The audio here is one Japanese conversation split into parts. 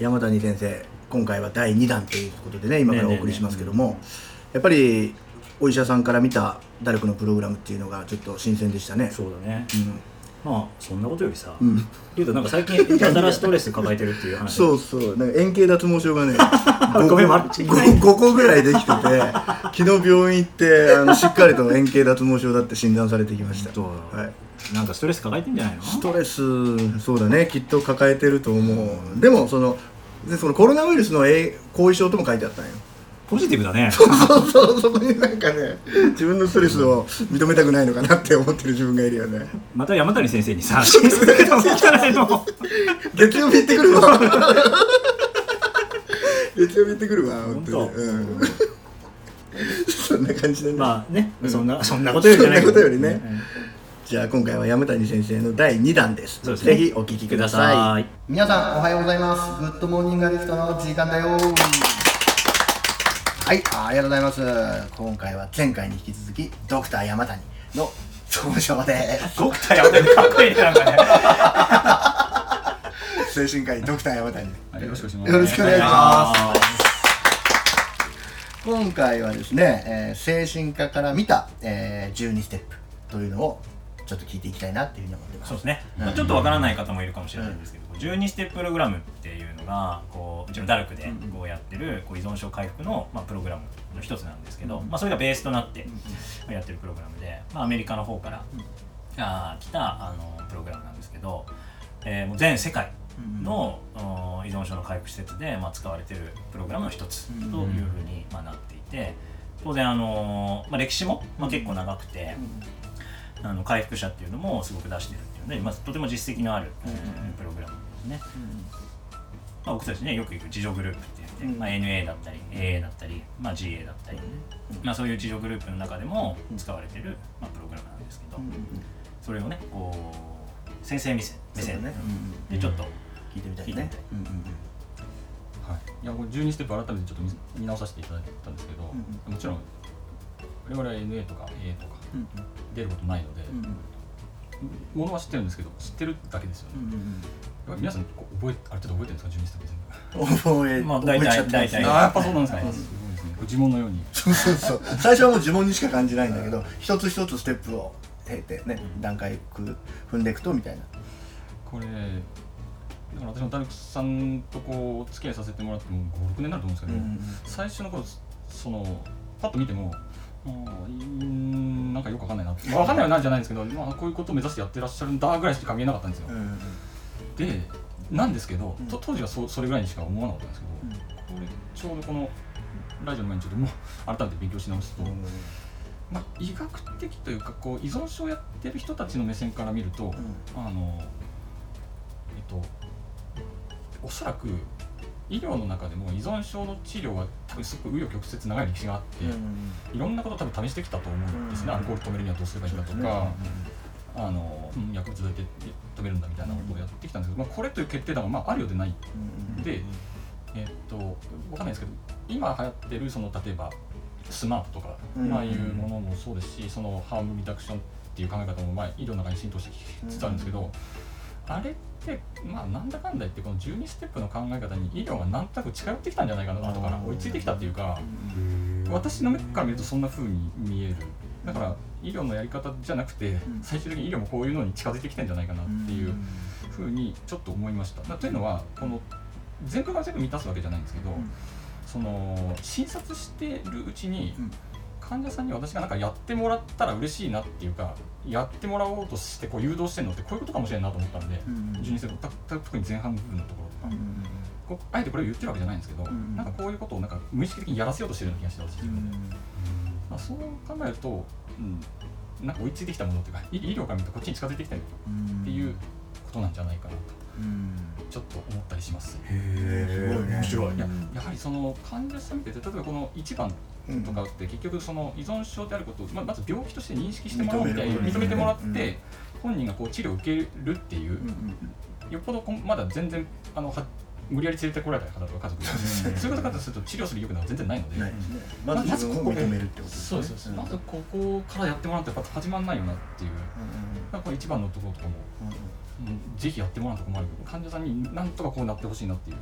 山谷先生今回は第2弾ということでね今からお送りしますけども、やっぱりお医者さんから見たダルクのプログラムっていうのがちょっと新鮮でしたね。そうだね。うん。まあそんなことよりさうん。言うとなんか最近やたらストレス抱えてるっていう話。そうそう。なんか円形脱毛症がね ごめんま 5, 5個ぐらいできてて昨日病院行ってあの しっかりと円形脱毛症だって診断されてきました。そうはい。なんかストレス抱えてんじゃないの？ストレスそうだね。きっと抱えてると思う。でもそのでそのコロナウイルスのえ後遺症とも書いてあったんよ。ポジティブだね。そうそうそこになんかね自分のストレスを認めたくないのかなって思ってる自分がいるよね。また山谷先生にさ月曜日行ってくるわ。月曜日行ってくるわ本当に。うん。そんな感じでね、まあね、うん。そんなそんなことよりじゃないけど。そんなことよりね。うんじゃあ今回は山谷先生の第2弾です。ですね。ぜひお聞きください。皆さんおはようございます。 Good morning アリフトの時間だよ。はいありがとうございます。今回は前回に引き続きドクター山谷の登場です。ドクター山谷かっこいいねなんかね。精神科医ドクター山谷。はい、よろしくお願いします。今回はですね、えー精神科から見た、えー12ステップというのをちょっと聞いていきたいなっていうふうに思ってます。ーそうですね、うん。まあちょっとわからない方もいるかもしれないんですけど、12ステッププログラムっていうのがこううちのダルクでこうやってるこう依存症回復の、まあ、プログラムの一つなんですけど、まあ、それがベースとなってやってるプログラムで、まあ、アメリカの方から、あー来たあのプログラムなんですけど、えーもう全世界の、お依存症の回復施設で、まあ、使われてるプログラムの一つというふうに、まあ、なっていて当然、あのまあ、歴史も、まあ、結構長くて、あの回復者っていうのもすごく出してるっていうので、まあ、とても実績のある、えープログラムですね。まあ、僕たちねよく行く自助グループって言って、うん。まあ、NA だったり AA だったり、まあ、GA だったり、まあ、そういう自助グループの中でも使われてる、まあ、プログラムなんですけど、それをねこう先生目線目線ね、でちょっと聞いてみたい聞いてみねたい。はい。いや、これ12ステップ改めてちょっと見見直させていただいたんですけど、もちろん我々は NA とか AA とか出ることないので、ものは知ってるんですけど、知ってるだけですよね。やっぱり皆さんこう覚えある程度覚えてるんですか、12ステップ全部。覚え、まあ覚えちゃってますああ、やっぱそうなんですか。はいすごいですね。これ呪文のように。そうそうそう最初はもう呪文にしか感じないんだけど一つ一つステップを経てね段階く踏んでいくとみたいなこれ、だから私もダルクさんとこうお付き合いさせてもらっても5、6年になると思うんですけど、最初の頃そのパッと見てもうーん。なんかよくわかんないなわかんないはなんじゃないんですけど、まあ、こういうことを目指してやってらっしゃるんだぐらいしか見えなかったんですよ、でなんですけど、うん。と当時はそそれぐらいにしか思わなかったんですけど、これちょうどこのラジオの前にちょっともう改めて勉強し直すと、まあ、医学的というかこう依存症をやってる人たちの目線から見ると、あのえっとおそらく医療の中でも依存症の治療は多分すごく紆余曲折長い歴史があって、いろんなことを多分試してきたと思うんですね、うんアルコール止めるにはどうすればいいかとか、あのうん薬物で止めるんだみたいなことをやってきたんですけど、まあ、これという決定打がまああるようでない、でえっとわかんないですけど今流行ってるその例えばスマートとか、うんまあいうものもそうですしそのハームリダクションっていう考え方もまあ医療の中に浸透してきつつあるんですけど、あれってまあなんだかんだ言ってこの12ステップの考え方に医療がなんとなく近寄ってきたんじゃないかな後から追いついてきたっていうか。私の目から見るとそんな風に見える。だから医療のやり方じゃなくてん。最終的に医療もこういうのに近づいてきてんじゃないかなっていう風にちょっと思いました。なというのはこの全部が全部満たすわけじゃないんですけど、その診察してるうちにうん患者さんに私がなんかやってもらったら嬉しいなっていうかやってもらおうとしてこう誘導してるのってこういうことかもしれないなと思ったんで、12世たた特に前半部分のところとか。こうあえてこれを言ってるわけじゃないんですけど、んなんかこういうことをなんか無意識的にやらせようとしてるような気がして私自分。で、まあ、そう考えると、うん、なんか追いついてきたものっていうか医医療から見るとこっちに近づいてきたっていうことなんじゃないかなとちょっと思ったりします。へえすごいね。面白いいややはりその患者さん見てて例えばこの1番とかって結局その依存症であることをまあまず病気として認識してもらおうみたいな認めてもらって、うん本人がこう治療を受けるっていう、よっぽどまだ全然あのは無理やり連れてこられた方とか家族。がそういう方からすると治療する意欲なんか全然ないので。ないですね。まず自分を認めるってことですね。そうです、まずここからやってもらうとやっぱ始まんないよなっていう、まあこれ一番のところとかも。うんぜひやってもらうと困る患者さんになんとかこうなってほしいなっていう。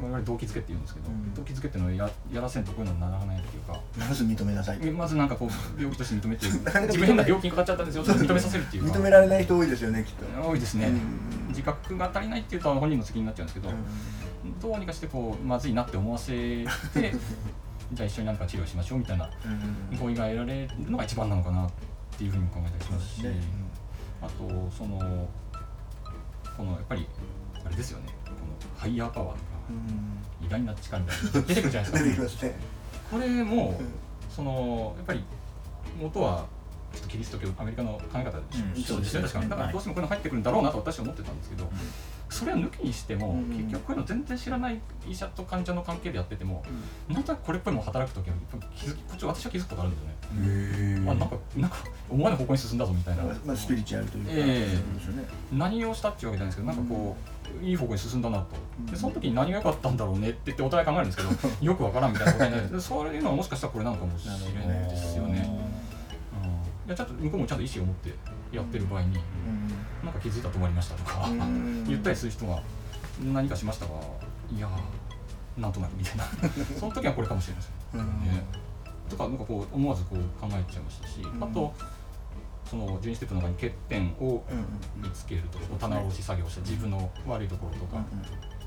我々動機づけって言うんですけど、うん動機づけっていうのをややらせんとこういうのにならないっていうか。まず認めなさいまずなんかこう 病気として認めて自分変な病気にかかっちゃったんですよって認めさせるっていうか認められない人多いですよねきっと。多いですね、うん自覚が足りないっていうと本人の責任になっちゃうんですけど、どうにかしてこうまずいなって思わせて じゃあ一緒に何か治療しましょうみたいなうん合意が得られるのが一番なのかなっていうふうにも考えたりしますし、そうですね。あとそのこのやっぱりあれですよね。このハイヤーパワーとかうん。偉大な力みたいなの出てくるじゃないですか。ね。これもそのやっぱり元はちょっとキリスト教アメリカの考え方そうですよね。確かにだからどうしてもこういうの入ってくるんだろうなと私は思ってたんですけど、それを抜きにしても、うん。結局こういうの全然知らない医者と患者の関係でやってても、なん。となくこれっぽいもの働く時は気づきこっち私は気づくことあるんですよね、あなんかなんか思わぬ方向に進んだぞみたいな、まあスピリチュアルというかええ。そうですよね。何をしたっていうわけじゃないんですけどなんかこう、いい方向に進んだなと。でその時に何が良かったんだろうねって言ってお互い考えるんですけどよくわからんみたいなことになる。でそういうのはもしかしたらこれなのかもしれないですよね、うん、いやちゃんと向こうもちゃんと意思を持ってやってる場合になんか気づいたら止まりましたとか、うん。言ったりする人が何かしましたがいやーなんとなくみたいな。その時はこれかもしれません。うん。ね。とかなんかこう思わずこう考えちゃいましたし、ん。あとその12ステップの中に欠点をうん見つけるとか棚卸し作業して自分の悪いところとか、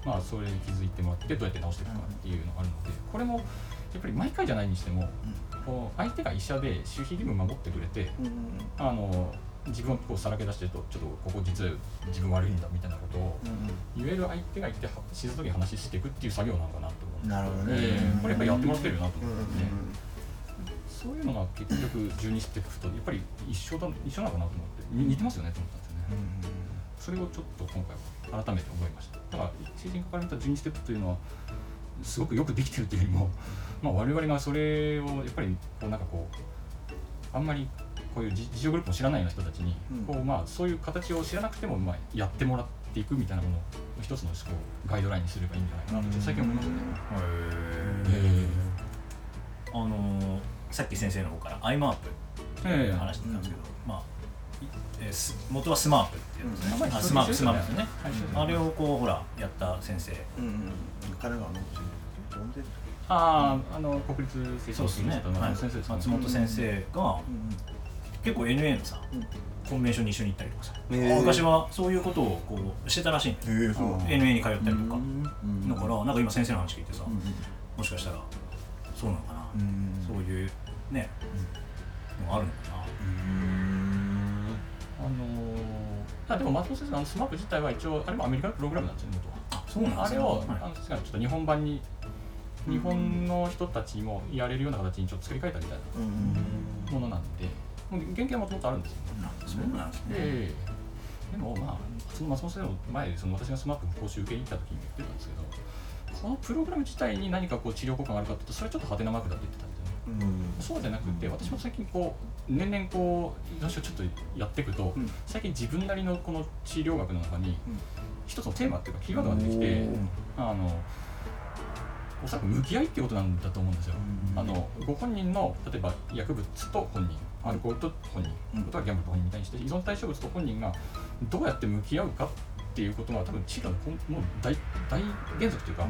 まあ、それに気づいてもらってどうやって直していくかっていうのがあるのでこれもやっぱり毎回じゃないにしてもこう相手が医者で守秘義務守ってくれてあの自分をこうさらけ出してるとちょっとここ実は自分悪いんだみたいなことを言える相手がいては静かに話していくっていう作業なのかなと思なるほどね。ええこれやっぱりやってもらってるよなと思うんって、ねそういうのが結局12ステップとやっぱり一緒だ一緒なのかなと思って。に似てますよねと思ったんですよね。それをちょっと今回は改めて思いました。だから成人から見た12ステップというのはすごくよくできてるというよりも、まあ、我々がそれをやっぱりこうなんかこうあんまりこういう自自助グループを知らないような人たちに、うん。こうまあ、そういう形を知らなくても、まあ、やってもらっていくみたいなものを一つのこうガイドラインにすればいいんじゃないかなと最近思いまね。あのーさっき先生の方からアイマープっていう話だったんですけど、まあいえ元はスマープっていうんですね、うんあスマープスマープですよね、はい。あれをこうほらやった先生。うあああの国立成そうですね、はい。松本先生が結構 NA のさ、うんコンベンションに一緒に行ったりとかさ、昔はそういうことをこうしてたらしいん。でー NA に通ったりとか、うんだからなんか今先生の話聞いてさ、うんもしかしたらそうなのかな、うんそういうね、あるのかな、あのー、あでも松本先生のスマップ自体は一応あれもアメリカのプログラムなんですよねあそうなんですね。あれを、はい。あのちょっと日本版にうん日本の人たちもやれるような形にちょっと作り変えたみたいうんなものなんで原型はもともとあるんですよ、あそうなんですね、ええ。でもまあその松本先生の前でその私がスマップの講習受けに行った時に言ってたんですけどこのプログラム自体に何かこう治療効果があるかっていうとそれはちょっとはてなマークだって言ってたうん。そうじゃなくて私も最近こう年々こう医療書ちょっとやっていくと、うん。最近自分なりのこの治療学の中にうん。一つのテーマっていうかキーワードが出てきてあのおそらく向き合いっていうことなんだと思うんですよ。あのご本人の例えば薬物と本人アルコールと本人、うん。ことはギャンブルと本人に対して依存対象物と本人がどうやって向き合うかっていうことが多分治療の根もう大大原則というか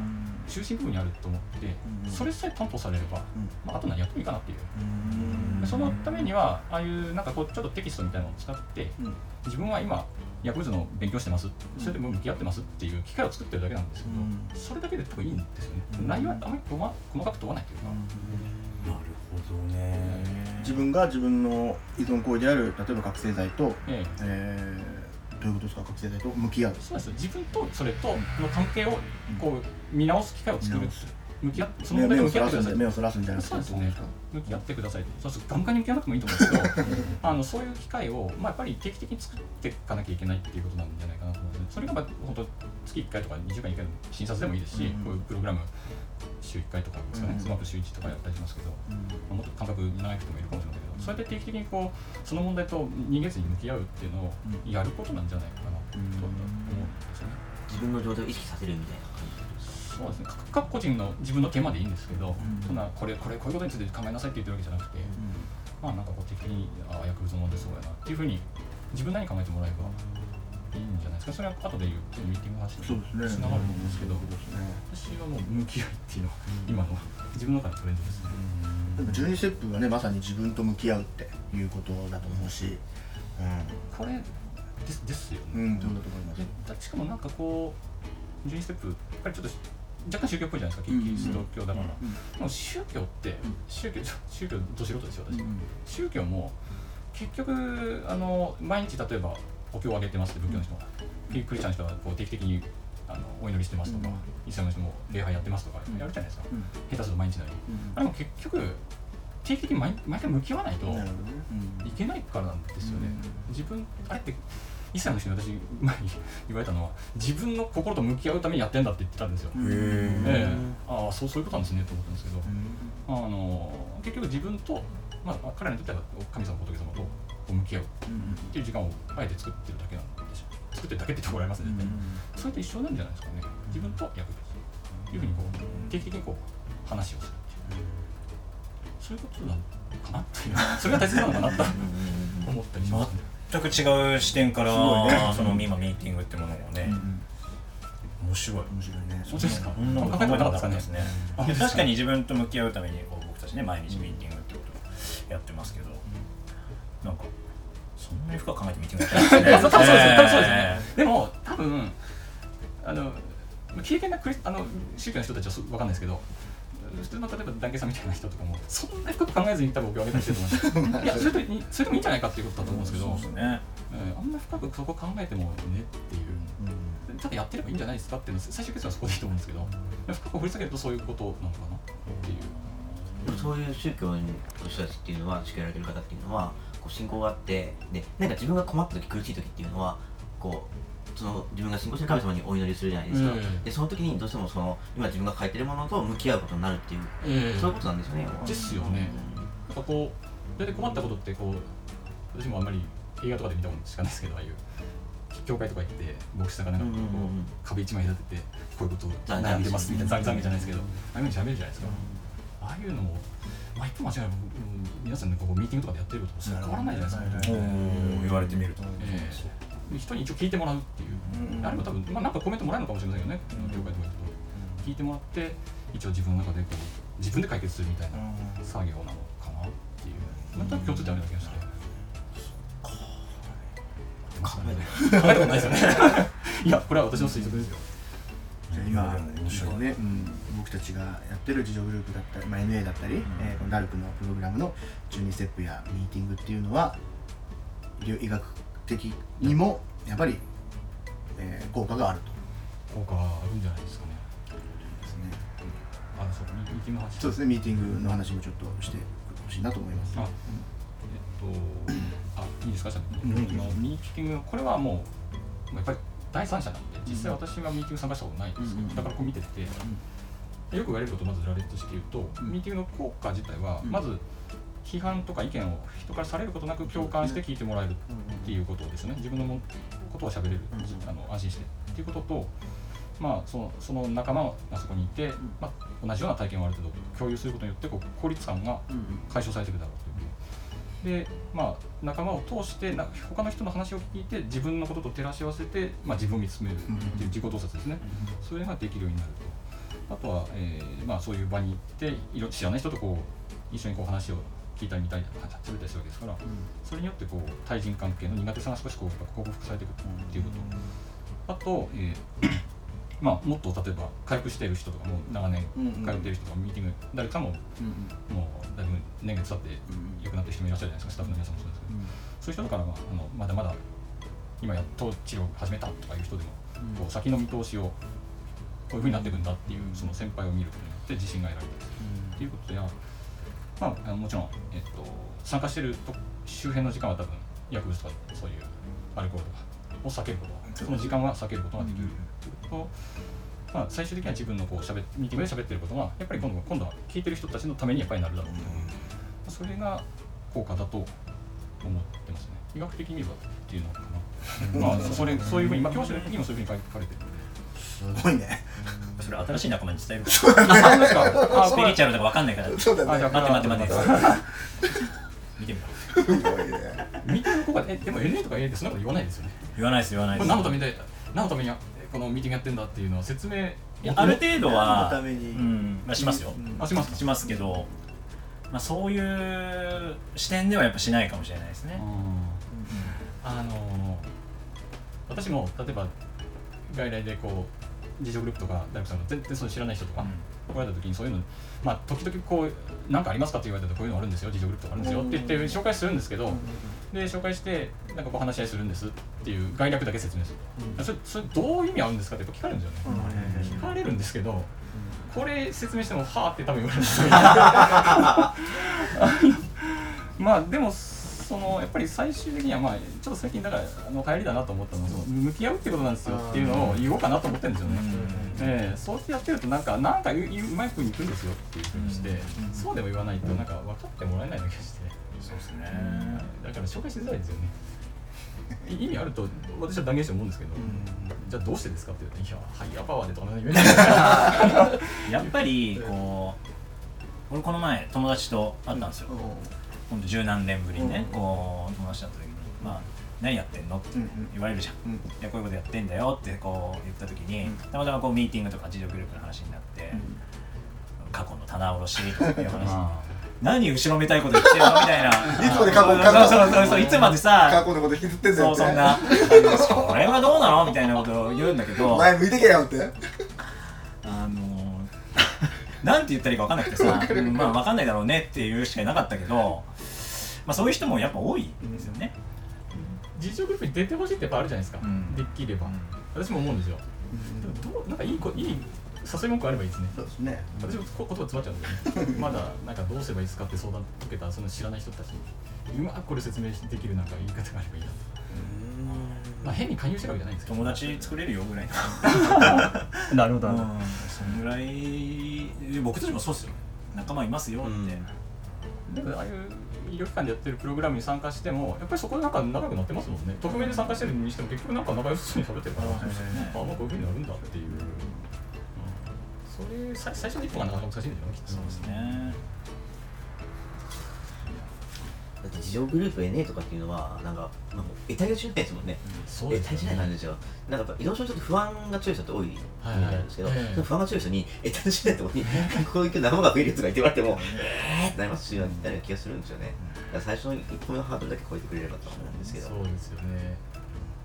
中心部分にあると思ってそれさえ担保されれば、うん。まあ、あと何やってもいいかなっていう。そのためにはああいうなんかこうちょっとテキストみたいなのを使ってうん。自分は今薬物の勉強してます。それでも向き合ってますっていう機会を作ってるだけなんですけど、うん。それだけで多分いいんですよね、うん。内容はあまり細細かく問わないというか、なるほどね。自分が自分の依存行為である例えば覚醒剤と、ええ。えー、どういうことですか？覚醒剤と向き合う。そうです。自分とそれとの関係をこう見直す機会を作る見直す向き合ってその問題に向き合ってください目をそらすんじゃなそうですね。向き合ってくださいそうするとガンガンに向き合わなくてもいいと思うんですけど あのそういう機会を、まあ、やっぱり定期的に作っていかなきゃいけないっていうことなんじゃないかなと思うんですねそれがまあ本当月1回とか2週間に1回の診察でもいいですし、うん。こういうプログラム週1回とかですかね、うん。スマップ週1とかやったりしますけど、うん。まあもっと感覚長くてもいるかもしれないけどそれで定期的にこうその問題と逃げずに向き合うっていうのをうんやることなんじゃないかなと思うんですよね。自分の状態を意識させるみたいな感じそうですね。各個人の自分のテーマでいいんですけど、ん。そんなこれこれこういうことについて考えなさいって言ってるわけじゃなくて、まあなんかこう的にあ薬物飲んでそうやなっていうふうに自分なりに考えてもらえばいいんじゃないですか。それは後で言うミーティングの話につながると思うんですけどね。私はもう向き合いっていうのは今の自分の中でトレンドですね。でも12ステップはねまさに自分と向き合うっていうことだと思うしこれですですようん、ね、うん、そうだと思います。しかもなんかこう12ステップやっぱりちょっと若干宗教っぽいじゃないですかキリスト教だから、でも宗教って宗教宗教ど素人ですよ私、宗教も結局あの毎日例えばお経をあげてますって仏教の人は、クリスチャンの人はこう定期的にあのお祈りしてますとか、うん。イスラムの人も礼拝やってますとかうん。やるじゃないですか、うん。下手すると毎日のように、あれも結局定期的に毎毎回向き合わないといけないからなんですよね、自分あれってイスラムの人に私前に言われたのは自分の心と向き合うためにやってんだって言ってたんですよ、ええ。ああそうそういうことなんですねと思ったんですけど、あの結局自分と、まあ、彼らにとっては神様仏様と向き合うっていう時間をあえて作ってるだけなんでしょう。作ってるだけって言ってもらいますね、絶対それと一緒なんじゃないですかね。自分と役立つというふうにこう定期的にこう話をするっていう。そういうことなのかなっていう。それが大切なのかなと思ったりしますね全く違う視点から、ね。その今ミーティングってものをね、面白い。面白いね。本当ですか？そんなこと考えたかったですね。確かに自分と向き合うためにこう僕たちね毎日ミーティングってことをやってますけど、なんかそんなに深く考えてミーティングやってないです よ。多分そうですねでも多分あの経験なクリスあの宗教の人たちはそうわかんないですけど普通の例えば団結さんみたいな人とかもそんなに深く考えずに多分僕を挙げたりしてると思うんですよ。いやそれとにそれでもいいんじゃないかっていうことだと思うんですけどそうですね。えーあんま深くそこ考えてもねっていう。ただやってればいいんじゃないですかっていうの最終結論はそこでいいと思うんですけど深く掘り下げるとそういうことなのかなっていう。そういう宗教の人たちっていうのは力られてる方っていうのはこう信仰があってでなんか自分が困った時苦しい時っていうのはこうその自分が信仰してる神様にお祈りするじゃないですか、うん。でその時にどうしてもその今自分が書いてるものと向き合うことになるっていう、そういうことなんですよね。ですよね。なんかこう大体困ったことってこう私もあんまり映画とかで見たことしかないですけどああいう教会とか行って牧師さんがなんかこう、うんうんうん壁一枚立ててこういうことを悩んでますみたいな懺悔じゃないですけど、ああいうふうに喋るじゃないですか、ああいうのもまあ一歩間違いなく、うん皆さんねこうミーティングとかでやってることとそれ変わらないじゃないですか、おー言われてみると、ええ人に一応聞いてもらうっていう、あれも多分、まあ、なんかコメントもらえるのかもしれませんけどね、教会とか行くと聞いてもらって一応自分の中でこう自分で解決するみたいな作業なのかなっていう。なん。となく共通点あるような気がして。考えない考えたことないですよね。いやこれは私の推測ですよ。じゃあ今面白いね、う。ん、僕たちがやってる自助グループだったり、まあ、NA だったり、えーこのダルクのプログラムの12ステップやミーティングっていうのは医療医学的にもやっぱり、えー効果があると。効果はあるんじゃないですかね。ですね。あそうミーティングの話。そうですね。ミーティングの話もちょっとしてほしいなと思います。あえっとあいいですか？じゃあ、うん。ミーティングこれはもうやっぱり第三者なんで実際私がミーティング参加したことないんですけど、うん。だからこう見てて、よく言われることをまず羅列して言うと、うん。ミーティングの効果自体は、うん。まず批判とか意見を人からされることなく共感して聞いてもらえるっていうことですね。自分のもことを喋れる、うんあの安心して。っていうこととまあそのその仲間がそこにいて、まあ、同じような体験をある程度共有することによってこう孤立感が解消されていくだろうという。でまあ仲間を通してな他の人の話を聞いて自分のことと照らし合わせて、まあ、自分を見つめるっていう自己洞察ですね、それができるようになると。あとは、えーまあ、そういう場に行って知らない人とこう一緒にこう話を聞いたり見たりするわけですからそれによってこう対人関係の苦手さが少しこう克服されていくっていうこと。あと、えー まあ、もっと例えば回復している人とかも長年通っている人とかミーティング誰かももうだいぶ年月経って良くなってる人もいらっしゃるじゃないですかスタッフの皆さんもそうですけど、そういう人だから、まあ、あのまだまだ今やっと治療を始めたとかいう人でも、こう先の見通しをこういうふうになっていくんだっていうその先輩を見ることによって自信が得られるっていうことや、まあ、もちろん、えっと、参加していると周辺の時間は多分薬物とかそういうアルコールとかを避けることその時間は避けることができるということと、まあ、最終的には自分のこうしゃべミーティングで喋ってることがやっぱり今度今度は聞いてる人たちのためにやっぱりなるだろうという、それが効果だと思ってますね。医学的にはっていうのかな、まあそれそういうふうに、まあ、教師の時にもそういうふうに書かれてるのすごいねそれ新しい仲間に伝えるそうですか。あスピリチュアルとかわかんないから。そうだね。待って待って待って。見てみよすごいね。ミーティング効果えでも LA とか A ってそんなこと言わないですよね。言わないです言わないこですれ何のために何のためにこのミーティングやってんだっていうのは説明いやある程度何はのために？うん。まあ、しますよ、うん。あします。かしますけど、まあ、そういう視点ではやっぱしないかもしれないですね、あの私も例えば外来でこう自助グループとか大学さんの全然それ知らない人とか来られた時にそういうのまあ時々こう何かありますかって言われたらこういうのあるんですよ自助グループとかあるんですよ。って言って紹介するんですけどで紹介してなんかこう話し合いするんですっていう概略だけ説明する。それそれどういう意味あるんですかってやっぱ聞かれるんですよね。聞かれるんですけどこれ説明してもはあって多分言われるんですよ。まあでもそのやっぱり最終的にはまあちょっと最近だからあの流行りだなと思ったのは向き合うってことなんですよっていうのを言おうかなと思ってるんですよね。ええそうやってやってるとなんかなんかうううまい風にいくんですよっていうふうにして、そうでも言わないとなんか分かってもらえないような気がして、そうですね。だから紹介しづらいですよね。い意味あると私は断言して思うんですけど、じゃあどうしてですかって言うといやハイヤーパワーでとか やっぱりこう俺この前友達と会ったんですよ、十何年ぶりにね、うん。こう友達と会った時に「まあ何やってんの?」って言われるじゃん、うん。いやこういうことやってんだよってこう言った時に、うん。たまたまこうミーティングとか自助グループの話になって、過去の棚卸しとかいう話。何後ろめたいこと言ってるの？みたいな。いつまで過去そうそうそうそう。いつまでさ過去のこと引きずってんだよって。そうそんな。それはどうなの？みたいなことを言うんだけど。前向いてけよって。あのなんて言ったらいいか分かんなくてさ、うんまあ分かんないだろうねっていうしかいなかったけど、まあ、そういう人もやっぱ多いんですよね。自助グループに出てほしいってやっぱあるじゃないですか、うん。できれば、私も思うんですよ。でもどうなんかいいこいい誘い文句あればいいですね。そうですね。私もこ言葉詰まっちゃうんだよね。まだなんかどうすればいいですかって相談受けたその知らない人たちに。うまくこれ説明できるなんか言い方があればいいな。と、まあ、変に勧誘してるわけじゃないんですけど友達作れるよぐらいの。なるほどうん。そんぐらい。僕たちもそうっすよ。仲間いますよって、うん。でもああいう医療機関でやってるプログラムに参加してもやっぱりそこでなんか仲良くなってますもんね。匿名で参加してるにしても結局なんか仲良しそうに喋ってるから。あなんかこういうふうになるんだっていう、うん。それ最最初の一歩がなかなか難しいんだよねきっと。そうですねだって自助グループ NA とかっていうのはなんか、まあ、もう得体がしないですもんね。そ得体しない感じですよ。なんかやっぱ移動症ちょっと不安が強い人って多いイメはいなんですけど、ええその不安が強い人に得体しないところに こういう仲間が増えるやつがいて言われてもえーってなりますしみたいな気がするんですよね。だから最初の一歩目のハードルだけ超えてくれればと思うんですけど。そうですよね。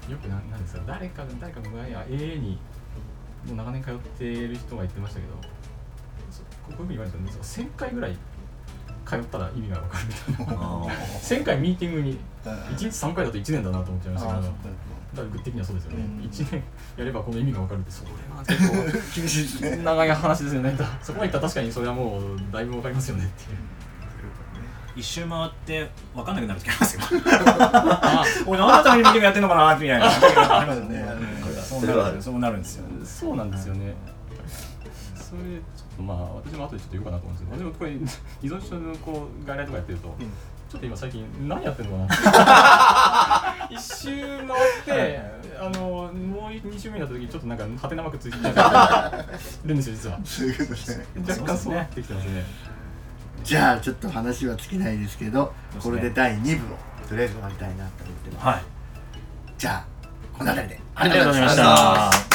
よくななんですか誰かが誰かの前や AA にもう長年通っている人が言ってましたけどそこういうふうに言われたんですよ1000回ぐらい通ったら意味が分かるみたいなあー。1000回ミーティングに1日3回だと1年だなと思っちゃいましたけど大学的にはそうですよね、うん。1年やればこの意味が分かるってそれは結厳しいですね。構 長い話ですよね。そこまでいったら確かにそれはもうだいぶ分かりますよねっていう。一周回って分かんなくなる時ありますよ。俺何のためにミーティングやってんのかなみたいな。ありますよね。そうなるんですよ。そうなるんですよ。そうなんですよね。それまあ私も後でちょっと言おうかなと思うんですけど、私もこれ依存症のこう外来とかやってると、ちょっと今最近何やってんのかな。一周回って、あのもう二周目になった時にちょっとなんかハテナマークついてるんですよ実は。そういうことですね。若干そうなってきてますね。じゃあちょっと話は尽きないですけどこれで第2部をとりあえず終わりたいなと思ってます。はい。じゃあこの辺りでありがとうございました